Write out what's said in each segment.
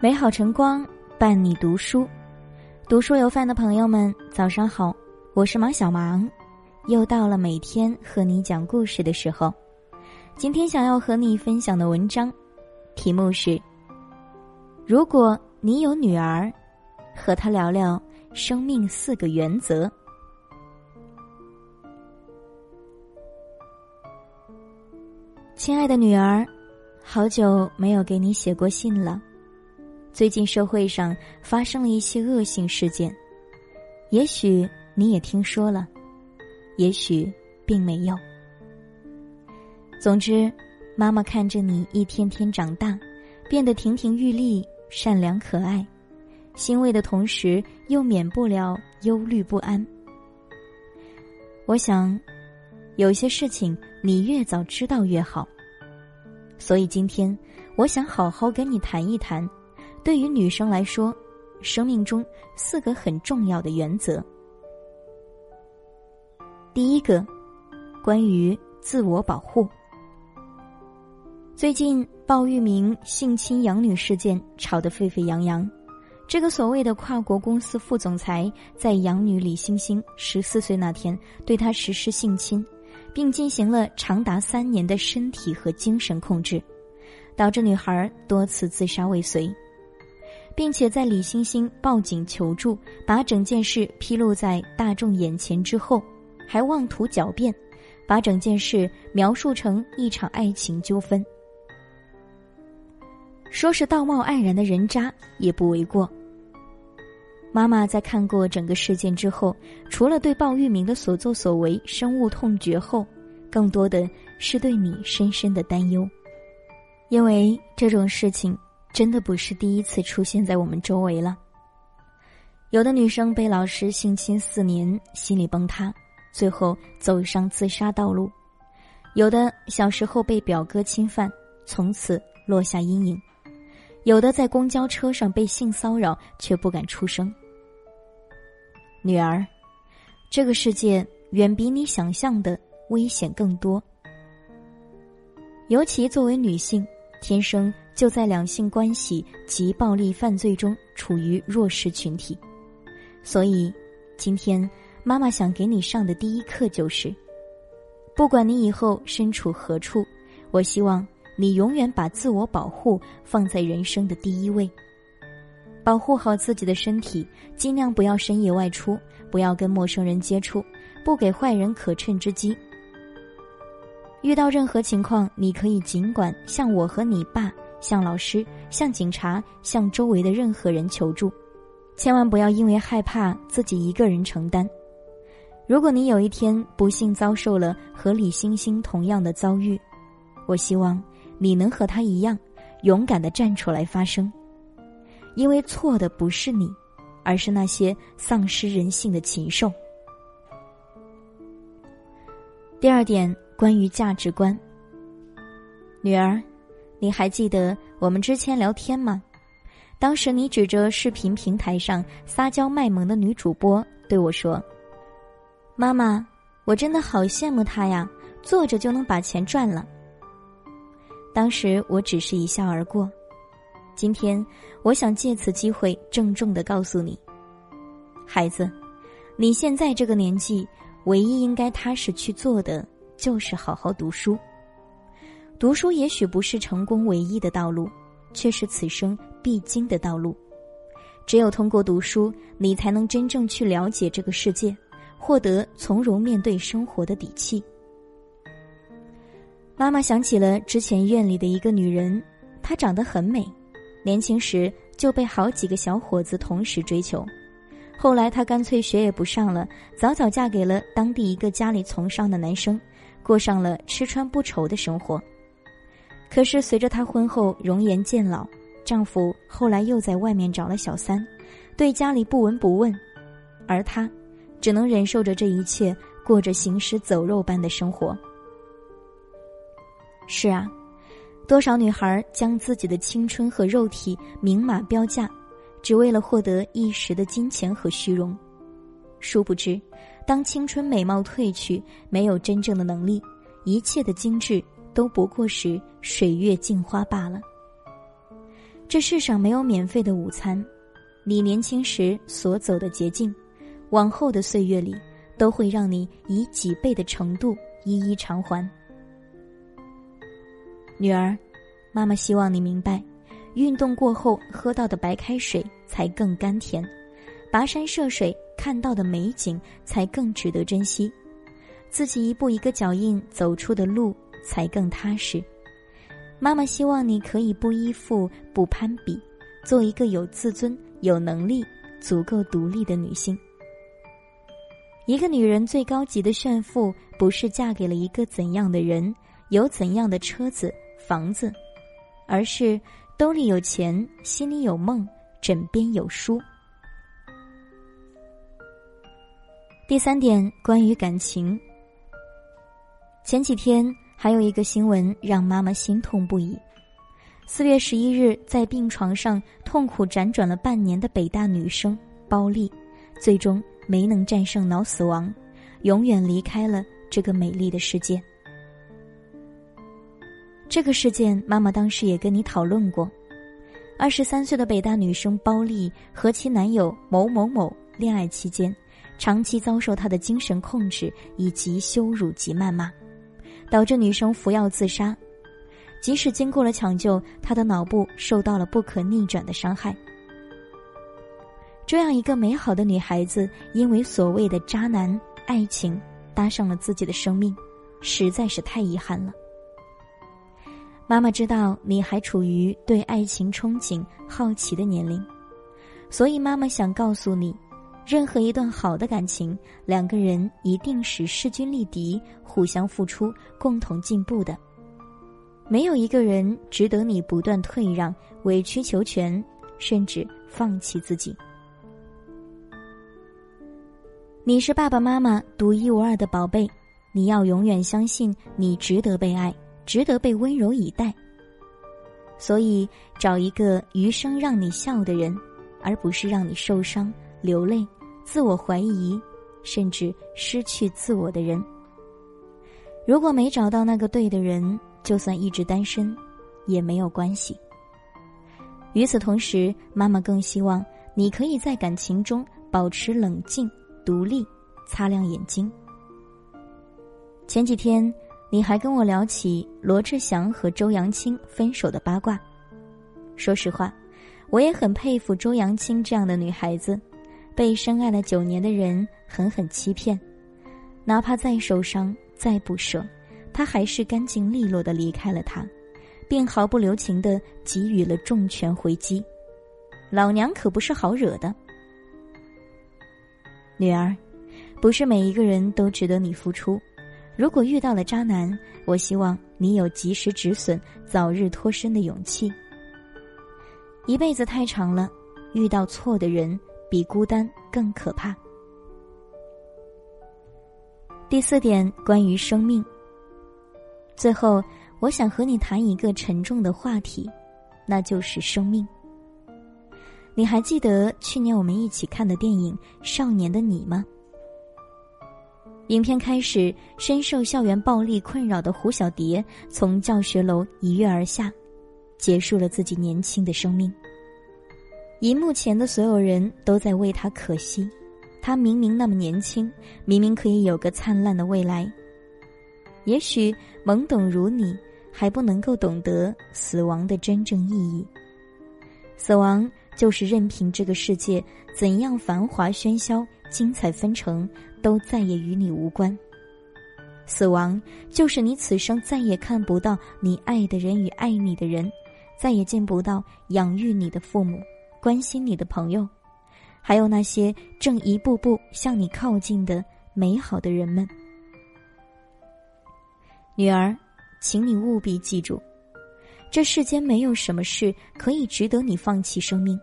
美好晨光伴你读书，读书有饭的朋友们，早上好，我是马小芒，又到了每天和你讲故事的时候。今天想要和你分享的文章，题目是：如果你有女儿，和她聊聊生命四个原则。亲爱的女儿，好久没有给你写过信了。最近社会上发生了一些恶性事件，也许你也听说了，也许并没有。总之，妈妈看着你一天天长大，变得亭亭玉立、善良可爱，欣慰的同时又免不了忧虑不安。我想，有些事情你越早知道越好。所以今天，我想好好跟你谈一谈。对于女生来说，生命中四个很重要的原则。第一个，关于自我保护。最近鲍玉明性侵养女事件吵得沸沸扬扬，这个所谓的跨国公司副总裁在养女李星星十四岁那天对她实施性侵，并进行了长达三年的身体和精神控制，导致女孩多次自杀未遂。并且在李星星报警求助，把整件事披露在大众眼前之后，还妄图狡辩，把整件事描述成一场爱情纠纷，说是道貌岸然的人渣也不为过。妈妈在看过整个事件之后，除了对鲍玉明的所作所为深恶痛绝后，更多的是对你深深的担忧，因为这种事情。真的不是第一次出现在我们周围了。有的女生被老师性侵四年，心理崩塌，最后走上自杀道路；有的小时候被表哥侵犯，从此落下阴影；有的在公交车上被性骚扰却不敢出声。女儿，这个世界远比你想象的危险更多，尤其作为女性。天生就在两性关系及暴力犯罪中处于弱势群体，所以，今天妈妈想给你上的第一课就是：不管你以后身处何处，我希望你永远把自我保护放在人生的第一位。保护好自己的身体，尽量不要深夜外出，不要跟陌生人接触，不给坏人可乘之机。遇到任何情况，你可以尽管向我和你爸、向老师、向警察、向周围的任何人求助，千万不要因为害怕自己一个人承担。如果你有一天不幸遭受了和李星星同样的遭遇，我希望你能和他一样，勇敢的站出来发声，因为错的不是你，而是那些丧失人性的禽兽。第二点。关于价值观，女儿，你还记得我们之前聊天吗？当时你指着视频平台上撒娇卖萌的女主播对我说：“妈妈，我真的好羡慕她呀，坐着就能把钱赚了。”当时我只是一笑而过。今天，我想借此机会郑重的告诉你，孩子，你现在这个年纪，唯一应该踏实去做的。就是好好读书。读书也许不是成功唯一的道路，却是此生必经的道路。只有通过读书，你才能真正去了解这个世界，获得从容面对生活的底气。妈妈想起了之前院里的一个女人，她长得很美，年轻时就被好几个小伙子同时追求。后来她干脆学也不上了，早早嫁给了当地一个家里从商的男生。过上了吃穿不愁的生活，可是随着她婚后容颜渐老，丈夫后来又在外面找了小三，对家里不闻不问，而她只能忍受着这一切，过着行尸走肉般的生活。是啊，多少女孩将自己的青春和肉体明码标价，只为了获得一时的金钱和虚荣，殊不知。当青春美貌褪去，没有真正的能力，一切的精致都不过是水月镜花罢了。这世上没有免费的午餐，你年轻时所走的捷径，往后的岁月里都会让你以几倍的程度一一偿还。女儿，妈妈希望你明白，运动过后喝到的白开水才更甘甜，跋山涉水看到的美景才更值得珍惜，自己一步一个脚印走出的路才更踏实。妈妈希望你可以不依附、不攀比，做一个有自尊、有能力、足够独立的女性。一个女人最高级的炫富，不是嫁给了一个怎样的人，有怎样的车子。房子，而是兜里有钱，心里有梦，枕边有书。第三点，关于感情。前几天还有一个新闻让妈妈心痛不已。四月十一日，在病床上痛苦辗转了半年的北大女生包丽，最终没能战胜脑死亡，永远离开了这个美丽的世界。这个事件，妈妈当时也跟你讨论过。二十三岁的北大女生包丽和其男友某某某恋爱期间，长期遭受他的精神控制以及羞辱及谩骂，导致女生服药自杀。即使经过了抢救，她的脑部受到了不可逆转的伤害。这样一个美好的女孩子，因为所谓的渣男爱情，搭上了自己的生命，实在是太遗憾了。妈妈知道你还处于对爱情憧憬、好奇的年龄，所以妈妈想告诉你，任何一段好的感情，两个人一定是势均力敌、互相付出、共同进步的。没有一个人值得你不断退让、委曲求全，甚至放弃自己。你是爸爸妈妈独一无二的宝贝，你要永远相信你值得被爱。值得被温柔以待，所以找一个余生让你笑的人，而不是让你受伤、流泪、自我怀疑，甚至失去自我的人。如果没找到那个对的人，就算一直单身，也没有关系。与此同时，妈妈更希望你可以在感情中保持冷静、独立，擦亮眼睛。前几天。你还跟我聊起罗志祥和周扬青分手的八卦。说实话，我也很佩服周扬青这样的女孩子，被深爱了九年的人狠狠欺骗，哪怕再受伤、再不舍，他还是干净利落的离开了他，并毫不留情的给予了重拳回击。老娘可不是好惹的，女儿，不是每一个人都值得你付出。如果遇到了渣男，我希望你有及时止损、早日脱身的勇气。一辈子太长了，遇到错的人比孤单更可怕。第四点，关于生命。最后，我想和你谈一个沉重的话题，那就是生命。你还记得去年我们一起看的电影《少年的你》吗？影片开始，深受校园暴力困扰的胡小蝶从教学楼一跃而下，结束了自己年轻的生命。荧幕前的所有人都在为他可惜，他明明那么年轻，明明可以有个灿烂的未来。也许懵懂如你，还不能够懂得死亡的真正意义。死亡就是任凭这个世界怎样繁华喧嚣、精彩纷呈。都再也与你无关。死亡就是你此生再也看不到你爱的人与爱你的人，再也见不到养育你的父母、关心你的朋友，还有那些正一步步向你靠近的美好的人们。女儿，请你务必记住，这世间没有什么事可以值得你放弃生命。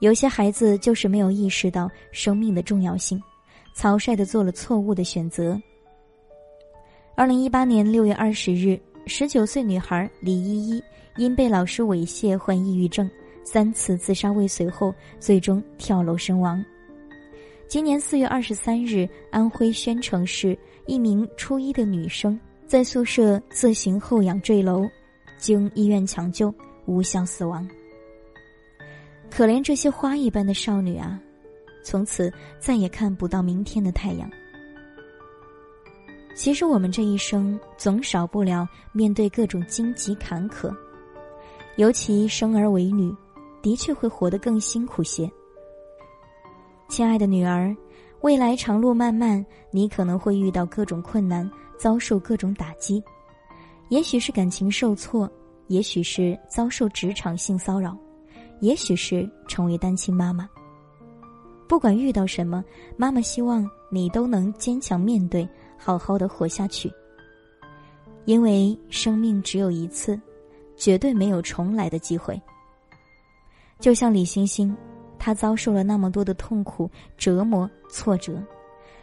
有些孩子就是没有意识到生命的重要性。草率的做了错误的选择。二零一八年六月二十日，十九岁女孩李依依因被老师猥亵患抑郁症，三次自杀未遂后，最终跳楼身亡。今年四月二十三日，安徽宣城市一名初一的女生在宿舍自行后仰坠楼，经医院抢救，无效死亡。可怜这些花一般的少女啊，从此再也看不到明天的太阳。其实我们这一生总少不了面对各种荆棘坎坷，尤其生而为女，的确会活得更辛苦些。亲爱的女儿，未来长路漫漫，你可能会遇到各种困难，遭受各种打击，也许是感情受挫，也许是遭受职场性骚扰，也许是成为单亲妈妈。不管遇到什么，妈妈希望你都能坚强面对，好好的活下去。因为生命只有一次，绝对没有重来的机会。就像李星星。他遭受了那么多的痛苦、折磨、挫折，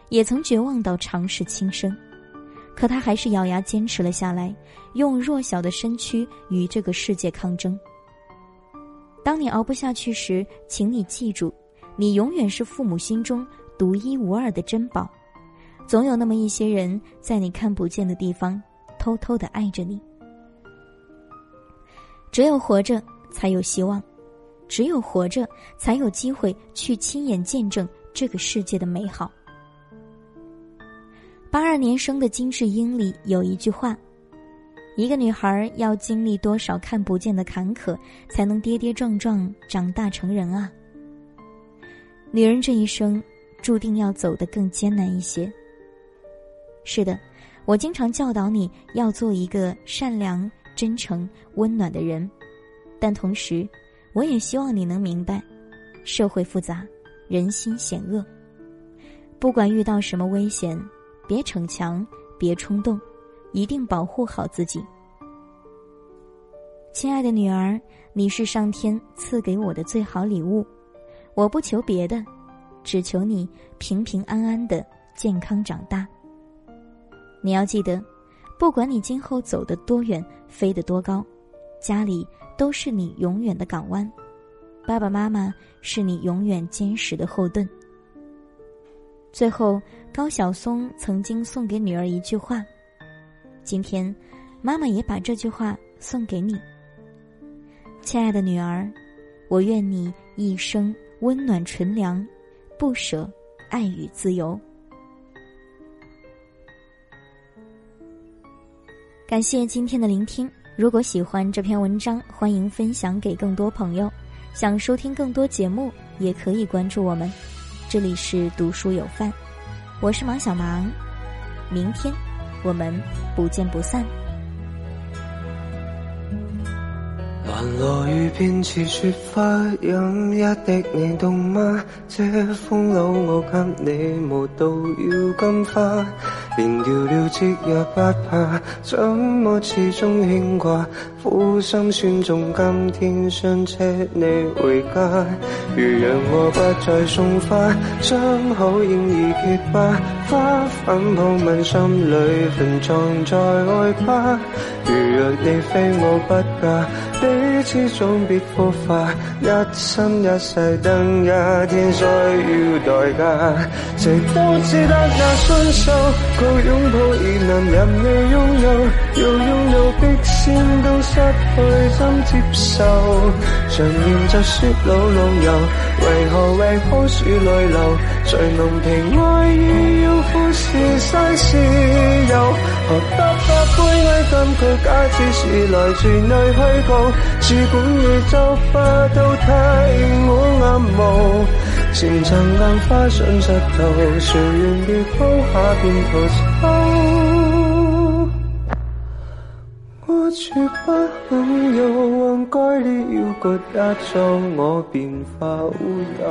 也曾绝望到尝试轻生，可他还是咬牙坚持了下来，用弱小的身躯与这个世界抗争。当你熬不下去时，请你记住，你永远是父母心中独一无二的珍宝，总有那么一些人在你看不见的地方，偷偷的爱着你。只有活着，才有希望。只有活着，才有机会去亲眼见证这个世界的美好。八二年生的金智英里有一句话：“一个女孩要经历多少看不见的坎坷，才能跌跌撞撞长大成人啊？”女人这一生注定要走得更艰难一些。是的，我经常教导你要做一个善良、真诚、温暖的人，但同时。我也希望你能明白，社会复杂，人心险恶。不管遇到什么危险，别逞强，别冲动，一定保护好自己。亲爱的女儿，你是上天赐给我的最好礼物，我不求别的，只求你平平安安的健康长大。你要记得，不管你今后走得多远，飞得多高，家里。都是你永远的港湾，爸爸妈妈是你永远坚实的后盾。最后，高晓松曾经送给女儿一句话：“今天，妈妈也把这句话送给你，亲爱的女儿，我愿你一生温暖纯良，不舍爱与自由。”感谢今天的聆听。如果喜欢这篇文章，欢迎分享给更多朋友。想收听更多节目，也可以关注我们。这里是读书有范，我是王小芒。明天我们不见不散。寒落雨便似雪花，饮一滴你冻吗？这风褛我给你无道要金花。连掉了职也不怕，怎么始终牵挂？苦心酸中，今天想车你回家。如让我不再送花，将好应已结疤，花粉铺满心里，坟藏在外挂。如若你非我不嫁，彼此总别火化，一生一世等一天需要代价。谁都只得那双手。个拥抱而能任你拥有，要拥有的先都失去，怎接受？常言就说老浪游，为何为棵树泪流？谁能平爱意要富士山是游？何得不悲哀金句？假设是来自你虚构，只管你做不到太我暗无。前尘硬花上石头，谁愿意抛下便逃走？我绝不肯有往该的要割一做我便化乌有。